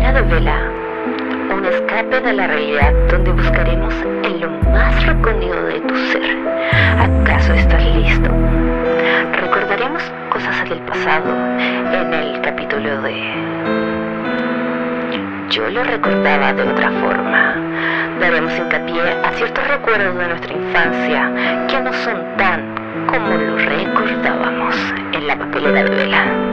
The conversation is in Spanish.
de Vela, un escape de la realidad donde buscaremos en lo más recóndito de tu ser. ¿Acaso estás listo? Recordaremos cosas del pasado en el capítulo de... Yo lo recordaba de otra forma. Daremos hincapié a ciertos recuerdos de nuestra infancia que no son tan como lo recordábamos en la papelera de vela.